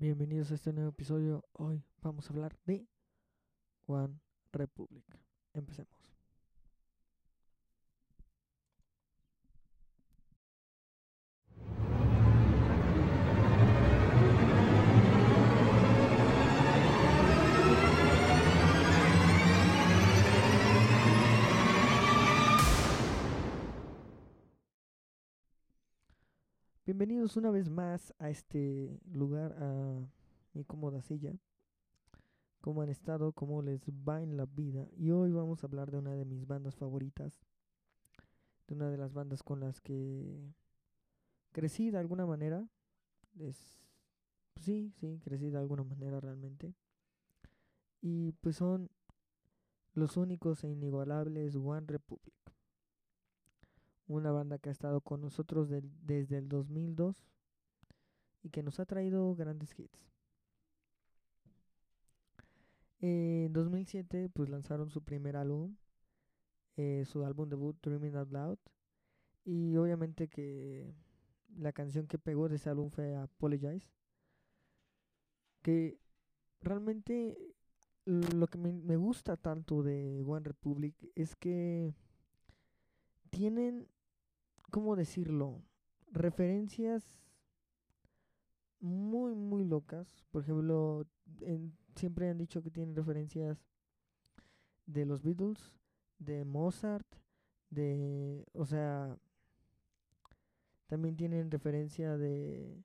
Bienvenidos a este nuevo episodio. Hoy vamos a hablar de One Republic. Empecemos. Bienvenidos una vez más a este lugar, a mi cómoda silla. ¿Cómo han estado? ¿Cómo les va en la vida? Y hoy vamos a hablar de una de mis bandas favoritas. De una de las bandas con las que crecí de alguna manera. Es, sí, sí, crecí de alguna manera realmente. Y pues son los únicos e inigualables One Republic una banda que ha estado con nosotros desde el 2002 y que nos ha traído grandes hits. En 2007 pues lanzaron su primer álbum, eh, su álbum debut Dreaming Out Loud y obviamente que la canción que pegó de ese álbum fue Apologize que realmente lo que me, me gusta tanto de One Republic es que tienen ¿cómo decirlo? Referencias muy, muy locas. Por ejemplo, siempre han dicho que tienen referencias de los Beatles, de Mozart, de, o sea, también tienen referencia de,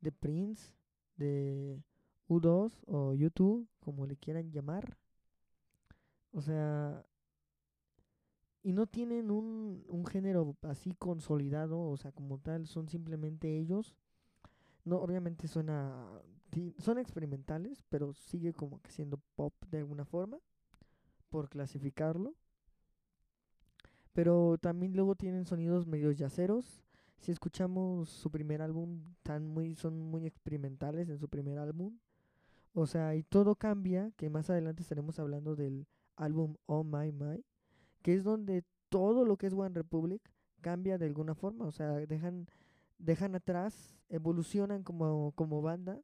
de Prince, de U2 o U2, como le quieran llamar. O sea, y no tienen un, un género así consolidado, o sea, como tal, son simplemente ellos. No, obviamente suena, son experimentales, pero sigue como que siendo pop de alguna forma, por clasificarlo. Pero también luego tienen sonidos medio yaceros. Si escuchamos su primer álbum, tan muy, son muy experimentales en su primer álbum. O sea, y todo cambia, que más adelante estaremos hablando del álbum Oh My My que es donde todo lo que es One Republic cambia de alguna forma, o sea, dejan, dejan atrás, evolucionan como, como banda.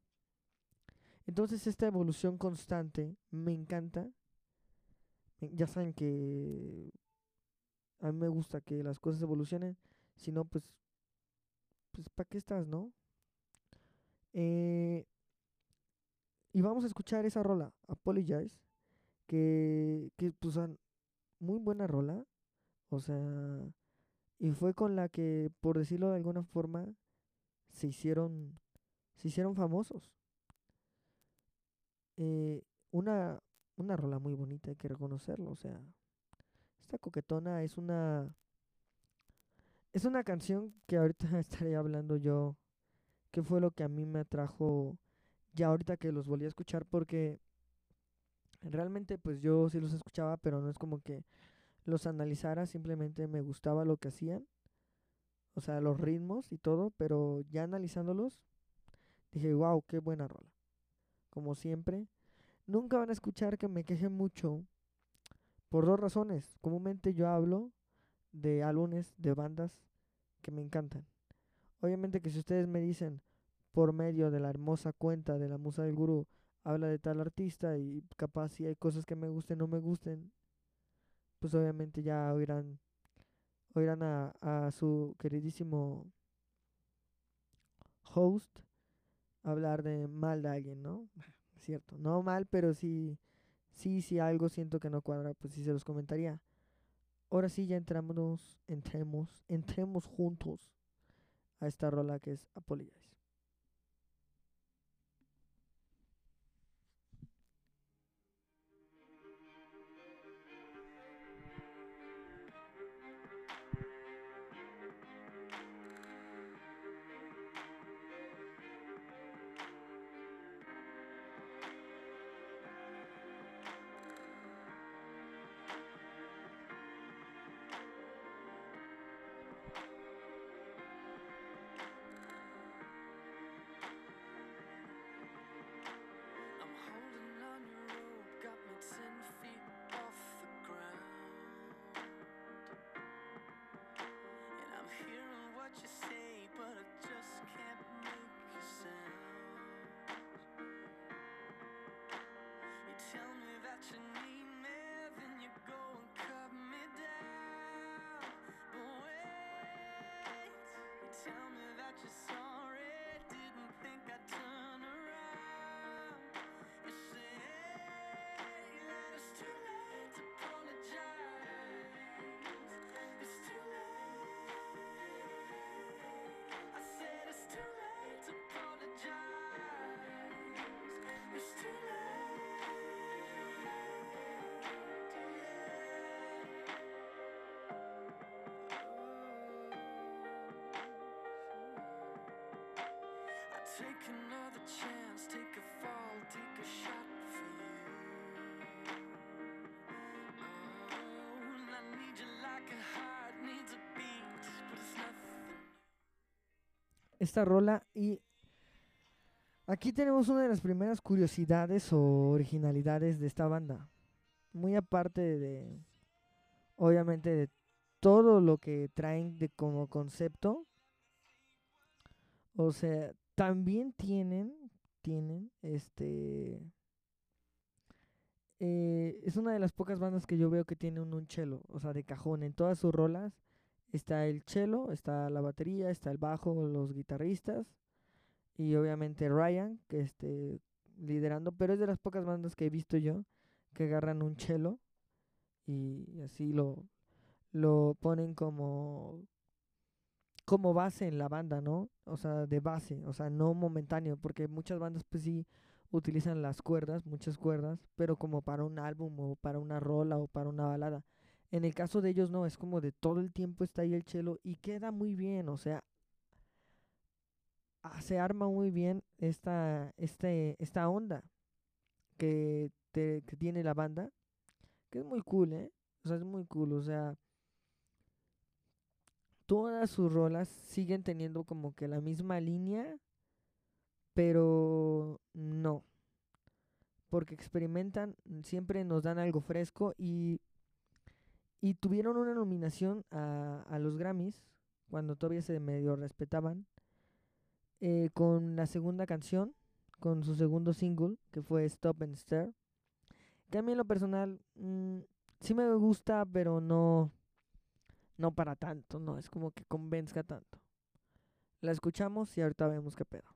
Entonces esta evolución constante me encanta. Ya saben que a mí me gusta que las cosas evolucionen, si no, pues, pues ¿para qué estás, no? Eh, y vamos a escuchar esa rola, Apologize, que, que pues muy buena rola. O sea, y fue con la que, por decirlo de alguna forma, se hicieron, se hicieron famosos. Eh, una, una rola muy bonita, hay que reconocerlo. O sea, esta coquetona es una, es una canción que ahorita estaré hablando yo, que fue lo que a mí me atrajo ya ahorita que los volví a escuchar porque realmente pues yo sí los escuchaba, pero no es como que los analizara, simplemente me gustaba lo que hacían, o sea, los ritmos y todo, pero ya analizándolos, dije, wow, qué buena rola. Como siempre, nunca van a escuchar que me queje mucho por dos razones. Comúnmente yo hablo de álbumes, de bandas que me encantan. Obviamente que si ustedes me dicen por medio de la hermosa cuenta de la Musa del Gurú, habla de tal artista y capaz si hay cosas que me gusten o no me gusten, pues obviamente ya oirán, oirán a, a su queridísimo host hablar de mal de alguien, ¿no? Cierto, no mal, pero sí, sí, sí algo siento que no cuadra, pues sí se los comentaría. Ahora sí ya entramos, entremos, entremos juntos a esta rola que es Apologize. Esta rola y aquí tenemos una de las primeras curiosidades o originalidades de esta banda. Muy aparte de, obviamente, de todo lo que traen de como concepto. O sea, también tienen, tienen, este, eh, es una de las pocas bandas que yo veo que tiene un, un cello, o sea, de cajón. En todas sus rolas está el cello, está la batería, está el bajo, los guitarristas y obviamente Ryan, que esté liderando, pero es de las pocas bandas que he visto yo que agarran un cello y así lo, lo ponen como como base en la banda, ¿no? O sea, de base, o sea, no momentáneo, porque muchas bandas pues sí utilizan las cuerdas, muchas cuerdas, pero como para un álbum o para una rola o para una balada. En el caso de ellos no, es como de todo el tiempo está ahí el chelo y queda muy bien, o sea, se arma muy bien esta, este, esta onda que, que tiene la banda, que es muy cool, ¿eh? O sea, es muy cool, o sea, todas sus rolas siguen teniendo como que la misma línea, pero no. Porque experimentan, siempre nos dan algo fresco y, y tuvieron una nominación a, a los Grammys, cuando todavía se medio respetaban, eh, con la segunda canción, con su segundo single, que fue Stop and Stare. Que a mí en lo personal mm, sí me gusta, pero no no para tanto, no es como que convenzca tanto. La escuchamos y ahorita vemos qué pedo.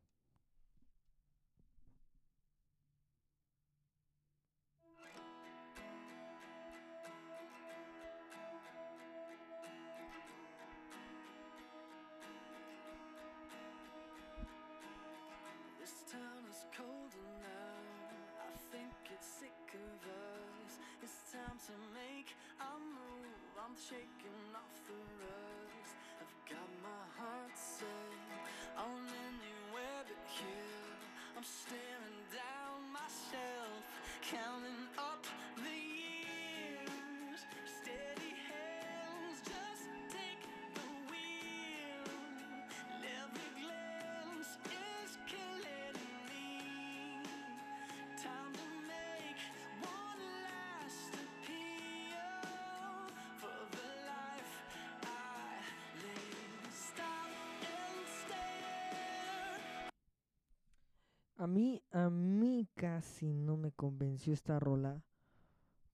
A mí, a mí casi no me convenció esta rola.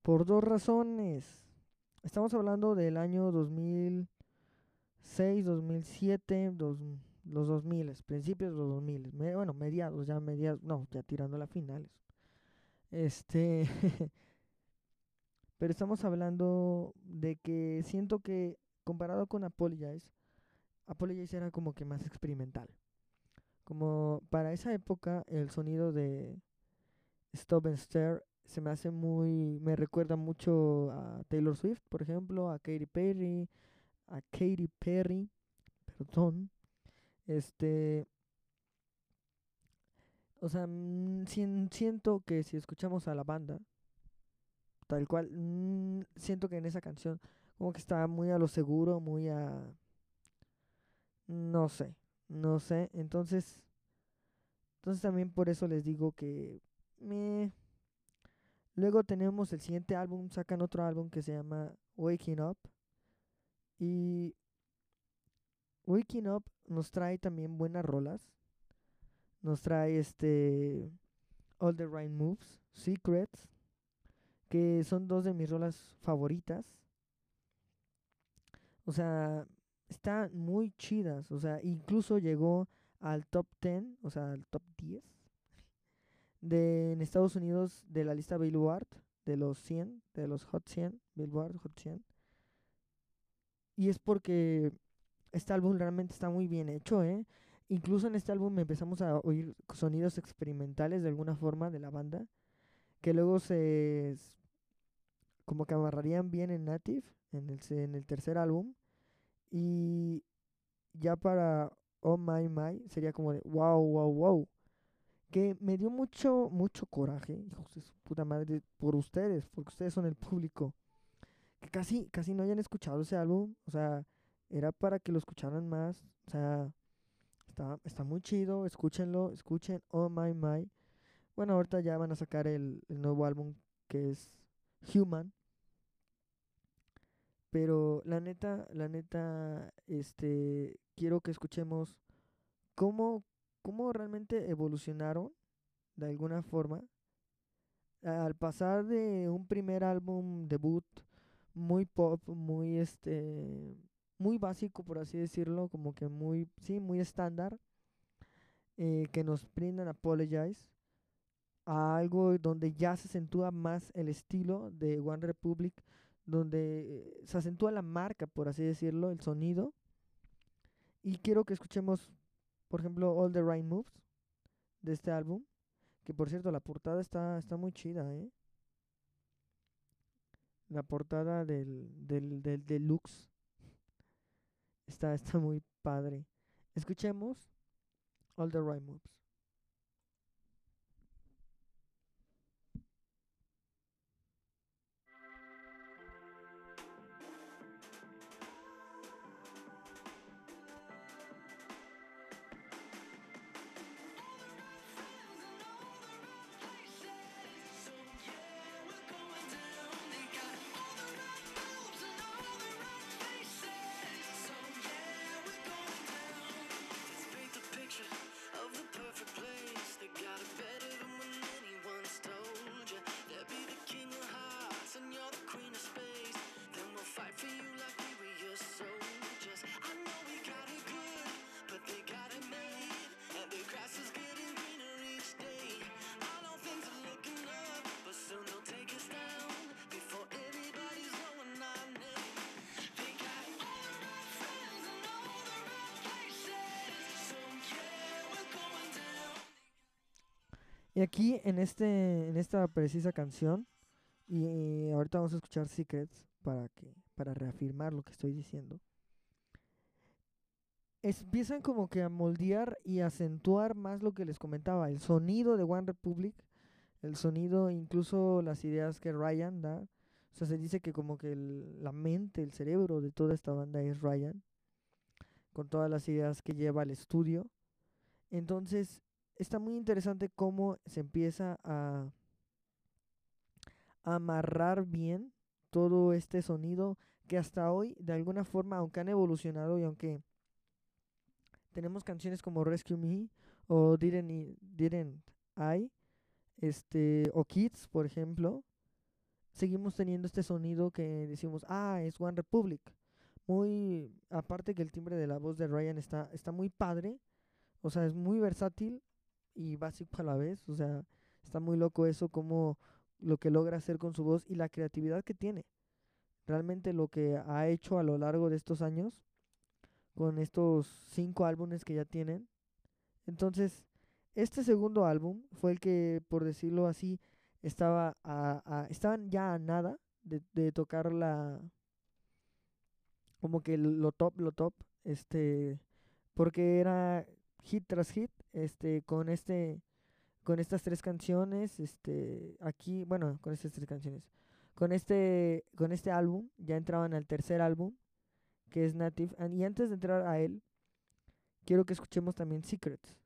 Por dos razones. Estamos hablando del año 2006, 2007, dos, los 2000, principios de los 2000. bueno, mediados, ya mediados, no, ya tirando a finales. Este. Pero estamos hablando de que siento que comparado con Apologize, Apologize era como que más experimental. Como para esa época el sonido de Stop and Stare se me hace muy, me recuerda mucho a Taylor Swift, por ejemplo, a Katy Perry, a Katy Perry, perdón, este, o sea, mm, siento que si escuchamos a la banda, tal cual, mm, siento que en esa canción como que está muy a lo seguro, muy a, no sé, no sé, entonces, entonces también por eso les digo que me... Luego tenemos el siguiente álbum, sacan otro álbum que se llama Waking Up. Y Waking Up nos trae también buenas rolas. Nos trae este All the Right Moves, Secrets, que son dos de mis rolas favoritas. O sea, están muy chidas, o sea, incluso llegó al top 10, o sea, al top 10 de en Estados Unidos de la lista Billboard de los 100, de los Hot 100, Billboard Hot 100. Y es porque este álbum realmente está muy bien hecho, ¿eh? Incluso en este álbum empezamos a oír sonidos experimentales de alguna forma de la banda, que luego se como que amarrarían bien en Native, en el, en el tercer álbum, y ya para Oh My My, sería como de wow, wow, wow. Que me dio mucho, mucho coraje, hijos de su puta madre, por ustedes, porque ustedes son el público. Que casi, casi no hayan escuchado ese álbum. O sea, era para que lo escucharan más. O sea, está, está muy chido, escúchenlo, escuchen Oh My My. Bueno, ahorita ya van a sacar el, el nuevo álbum que es Human. Pero la neta, la neta, este, quiero que escuchemos cómo, cómo realmente evolucionaron de alguna forma al pasar de un primer álbum debut muy pop, muy este, muy básico por así decirlo, como que muy, sí, muy estándar, eh, que nos brindan Apologize a algo donde ya se acentúa más el estilo de One Republic, donde se acentúa la marca, por así decirlo, el sonido. Y quiero que escuchemos, por ejemplo, All the Right Moves de este álbum, que por cierto la portada está, está muy chida, ¿eh? La portada del, del, del deluxe está, está muy padre. Escuchemos All the Right Moves. Y aquí en este en esta precisa canción y ahorita vamos a escuchar Secrets para que para reafirmar lo que estoy diciendo. empiezan como que a moldear y acentuar más lo que les comentaba, el sonido de One Republic, el sonido, incluso las ideas que Ryan da. O sea, se dice que como que la mente, el cerebro de toda esta banda es Ryan, con todas las ideas que lleva al estudio. Entonces, está muy interesante cómo se empieza a amarrar bien todo este sonido que hasta hoy de alguna forma aunque han evolucionado y aunque tenemos canciones como Rescue Me o Didn't, Didn't I este o Kids por ejemplo seguimos teniendo este sonido que decimos ah es One Republic muy aparte que el timbre de la voz de Ryan está está muy padre o sea es muy versátil y básico a la vez. O sea, está muy loco eso, como lo que logra hacer con su voz y la creatividad que tiene. Realmente lo que ha hecho a lo largo de estos años, con estos cinco álbumes que ya tienen. Entonces, este segundo álbum fue el que, por decirlo así, estaba a, estaban ya a nada de, de tocar la como que lo top, lo top, este, porque era hit tras hit, este, con este, con estas tres canciones, este, aquí, bueno, con estas tres canciones, con este, con este álbum, ya entraban al tercer álbum, que es Native, y antes de entrar a él, quiero que escuchemos también Secrets.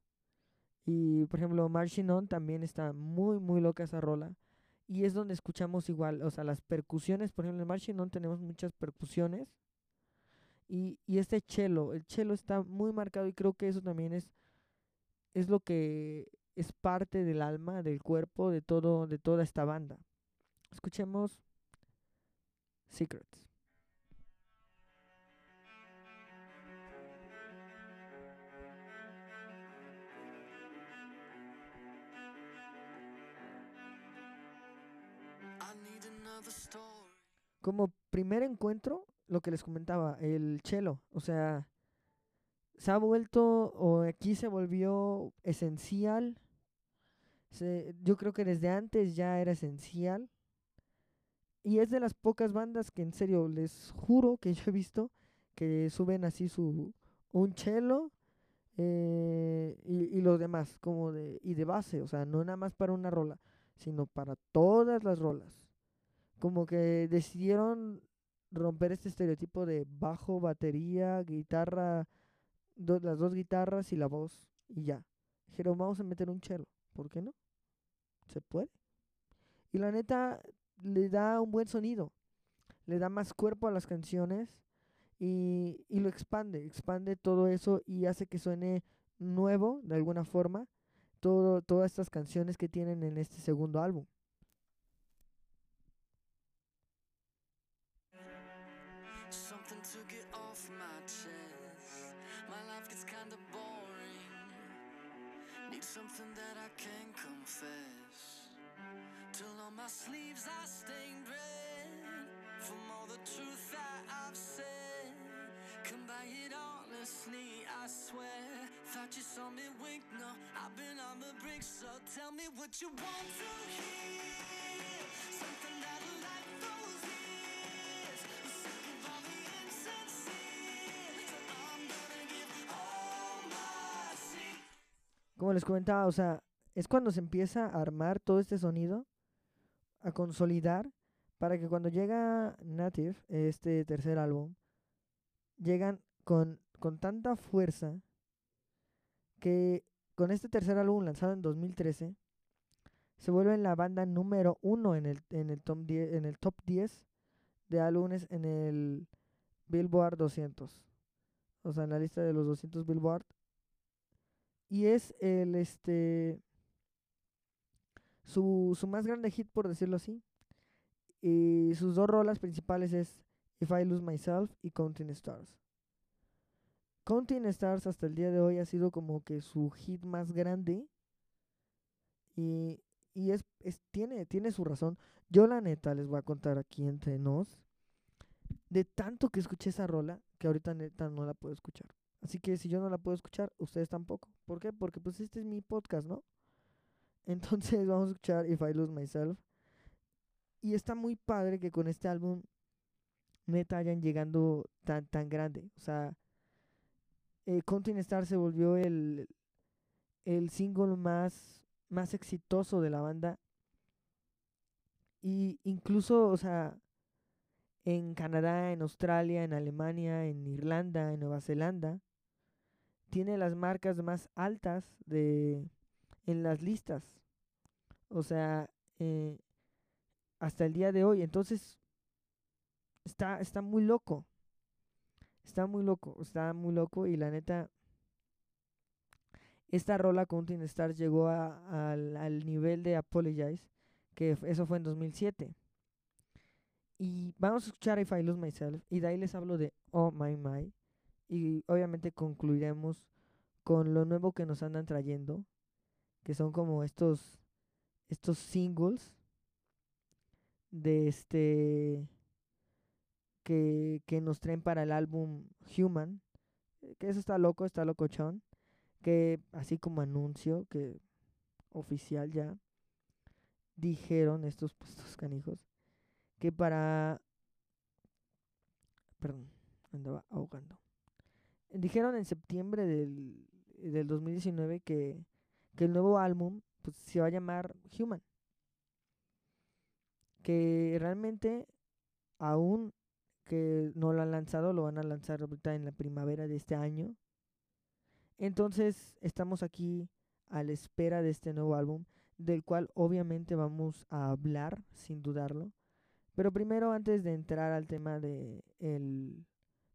Y por ejemplo, Marching On también está muy, muy loca esa rola. Y es donde escuchamos igual, o sea, las percusiones, por ejemplo, en Marching On tenemos muchas percusiones y, y este cello, el cello está muy marcado y creo que eso también es, es lo que es parte del alma, del cuerpo, de todo, de toda esta banda. Escuchemos Secrets. Como primer encuentro, lo que les comentaba, el chelo, o sea, se ha vuelto, o aquí se volvió esencial. yo creo que desde antes ya era esencial. Y es de las pocas bandas que en serio les juro que yo he visto que suben así su un chelo eh, y, y lo demás, como de, y de base, o sea, no nada más para una rola, sino para todas las rolas. Como que decidieron romper este estereotipo de bajo, batería, guitarra, do- las dos guitarras y la voz, y ya. Dijeron, vamos a meter un chelo, ¿por qué no? Se puede. Y la neta, le da un buen sonido, le da más cuerpo a las canciones y, y lo expande, expande todo eso y hace que suene nuevo de alguna forma todo, todas estas canciones que tienen en este segundo álbum. Need something that I can confess. Till on my sleeves I stained red from all the truth that I've said. Come by it honestly, I swear. Thought you saw me wink, no, I've been on the brink, so tell me what you want to hear. Como les comentaba, o sea, es cuando se empieza a armar todo este sonido, a consolidar, para que cuando llega Native, este tercer álbum, llegan con, con tanta fuerza que con este tercer álbum lanzado en 2013, se vuelven la banda número uno en el, en el, top 10, en el top 10 de álbumes en el Billboard 200. O sea, en la lista de los 200 Billboard y es el este su, su más grande hit por decirlo así y sus dos rolas principales es If I Lose Myself y Counting Stars. Counting Stars hasta el día de hoy ha sido como que su hit más grande y, y es, es tiene, tiene su razón. Yo la neta les voy a contar aquí entre nos de tanto que escuché esa rola que ahorita neta no la puedo escuchar Así que si yo no la puedo escuchar, ustedes tampoco. ¿Por qué? Porque pues este es mi podcast, ¿no? Entonces vamos a escuchar If I Lose Myself. Y está muy padre que con este álbum neta hayan llegando tan tan grande. O sea, eh, Counting Star se volvió el, el single más, más exitoso de la banda. Y incluso, o sea, en Canadá, en Australia, en Alemania, en Irlanda, en Nueva Zelanda, tiene las marcas más altas de en las listas. O sea, eh, hasta el día de hoy. Entonces, está, está muy loco. Está muy loco, está muy loco. Y la neta, esta rola Counting Stars llegó a- al, nivel de Apologize, que eso fue en 2007. Y vamos a escuchar If I Lose Myself. Y de ahí les hablo de Oh My My. Y obviamente concluiremos con lo nuevo que nos andan trayendo. Que son como estos. Estos singles. De este. Que, que nos traen para el álbum Human. eh, Que eso está loco, está locochón. Que así como anuncio, que oficial ya. Dijeron estos, pues, estos canijos que para... Perdón, andaba ahogando. Dijeron en septiembre del, del 2019 que, que el nuevo álbum pues, se va a llamar Human. Que realmente aún que no lo han lanzado, lo van a lanzar ahorita en la primavera de este año. Entonces estamos aquí a la espera de este nuevo álbum, del cual obviamente vamos a hablar, sin dudarlo. Pero primero, antes de entrar al tema de el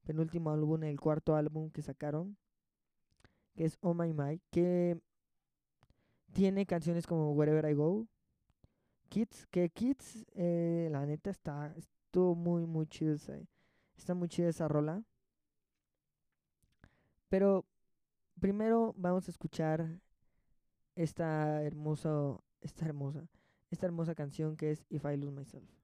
penúltimo álbum, el cuarto álbum que sacaron, que es Oh My My, que tiene canciones como Wherever I Go, Kids, que Kids, eh, la neta está, estuvo muy, muy chido, está muy chida esa rola. Pero primero vamos a escuchar esta hermosa, esta hermosa, esta hermosa canción que es If I Lose Myself.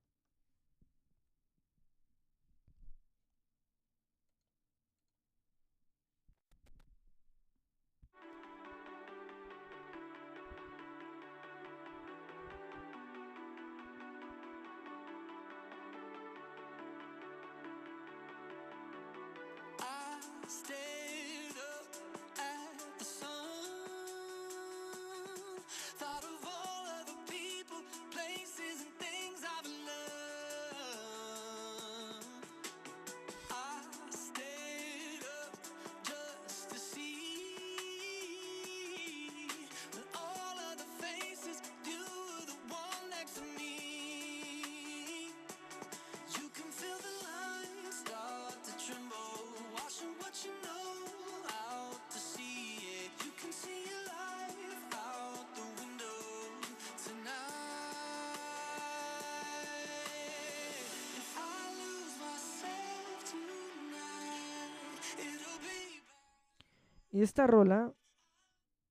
Y esta rola,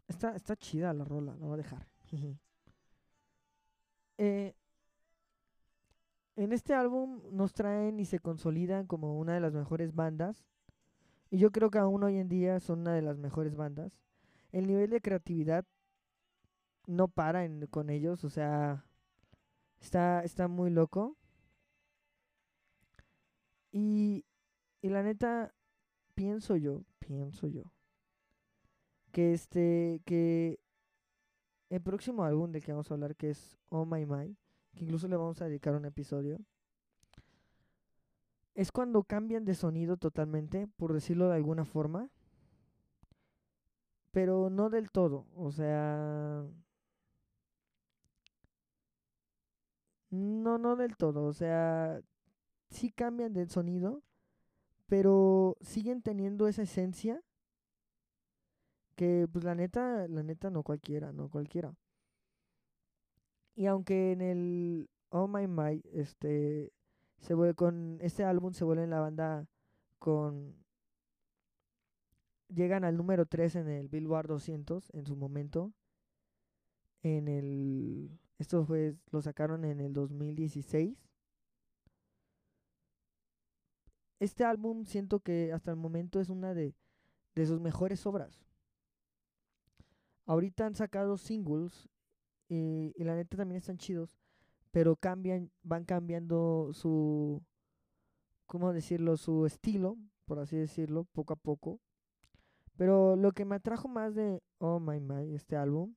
está, está chida la rola, la voy a dejar. Eh, en este álbum nos traen y se consolidan como una de las mejores bandas. Y yo creo que aún hoy en día son una de las mejores bandas. El nivel de creatividad no para con ellos, o sea, está, está muy loco. Y, y la neta, pienso yo, pienso yo, que este, que el próximo álbum del que vamos a hablar, que es Oh My My, que incluso le vamos a dedicar un episodio, es cuando cambian de sonido totalmente, por decirlo de alguna forma, pero no del todo, o sea, no, no del todo, o sea, sí cambian de sonido, pero siguen teniendo esa esencia que pues la neta, la neta no cualquiera, no cualquiera. Y aunque en el Oh My My, este, se vuelve con este álbum se vuelve en la banda con llegan al número 3 en el Billboard 200 en su momento. En el esto fue lo sacaron en el 2016. Este álbum siento que hasta el momento es una de, de sus mejores obras. Ahorita han sacado singles y, y la neta también están chidos, pero cambian, van cambiando su, ¿cómo decirlo? Su estilo, por así decirlo, poco a poco. Pero lo que me atrajo más de Oh My My, este álbum,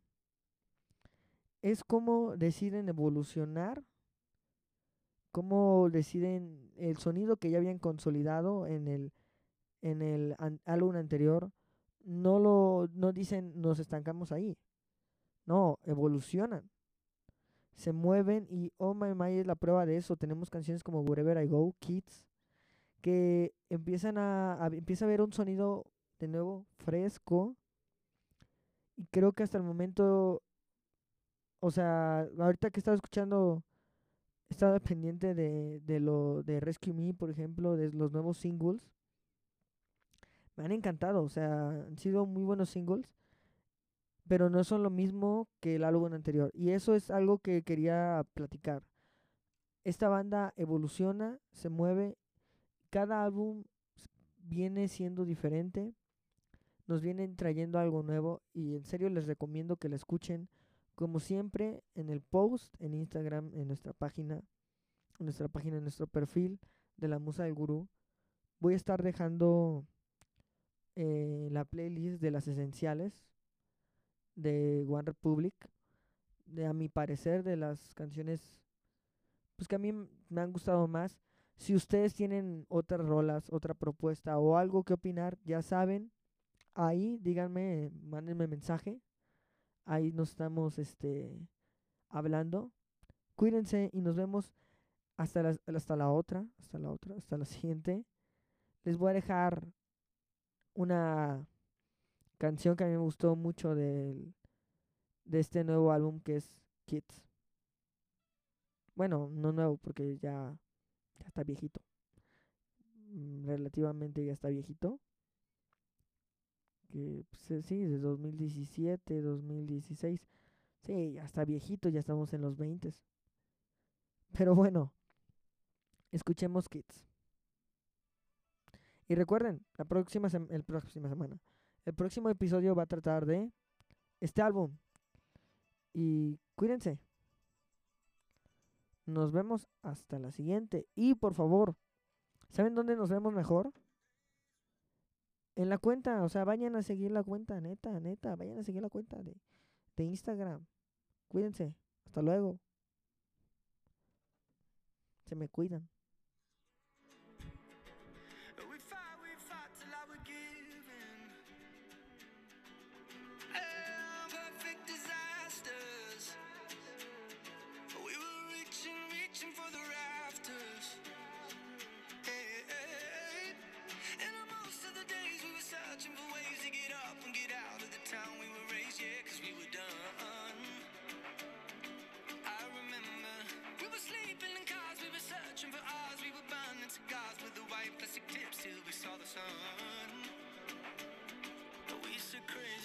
es cómo deciden evolucionar, cómo deciden el sonido que ya habían consolidado en el, en el an- álbum anterior, no lo no dicen nos estancamos ahí. No, evolucionan. Se mueven y Oh My My es la prueba de eso. Tenemos canciones como Wherever I Go, Kids, que empiezan a, a- empieza a haber un sonido de nuevo fresco. Y creo que hasta el momento, o sea, ahorita que estaba escuchando, estaba pendiente de, de lo de Rescue Me, por ejemplo, de los nuevos singles. Me han encantado, o sea, han sido muy buenos singles, pero no son lo mismo que el álbum anterior. Y eso es algo que quería platicar. Esta banda evoluciona, se mueve, cada álbum viene siendo diferente, nos vienen trayendo algo nuevo y en serio les recomiendo que la escuchen. Como siempre, en el post, en Instagram, en nuestra página, en nuestra página, en nuestro perfil de la Musa del Gurú, voy a estar dejando eh, la playlist de las esenciales de One Republic, de a mi parecer de las canciones pues que a mí me han gustado más. Si ustedes tienen otras rolas, otra propuesta o algo que opinar, ya saben, ahí díganme, mándenme mensaje. Ahí nos estamos este hablando. Cuídense y nos vemos hasta la, hasta la otra, hasta la otra, hasta la siguiente. Les voy a dejar una canción que a mí me gustó mucho del, de este nuevo álbum que es Kids. Bueno, no nuevo porque ya, ya está viejito. Mm, Relativamente ya está viejito. Que pues, eh, sí, de 2017, 2016. Sí, ya está viejito, ya estamos en los 20. Pero bueno, escuchemos Kids. Y recuerden, la próxima, el próxima semana, el próximo episodio va a tratar de este álbum. Y cuídense. Nos vemos hasta la siguiente. Y por favor, ¿saben dónde nos vemos mejor? En la cuenta, o sea, vayan a seguir la cuenta, neta, neta, vayan a seguir la cuenta de, de Instagram. Cuídense. Hasta luego. Se me cuidan. crazy.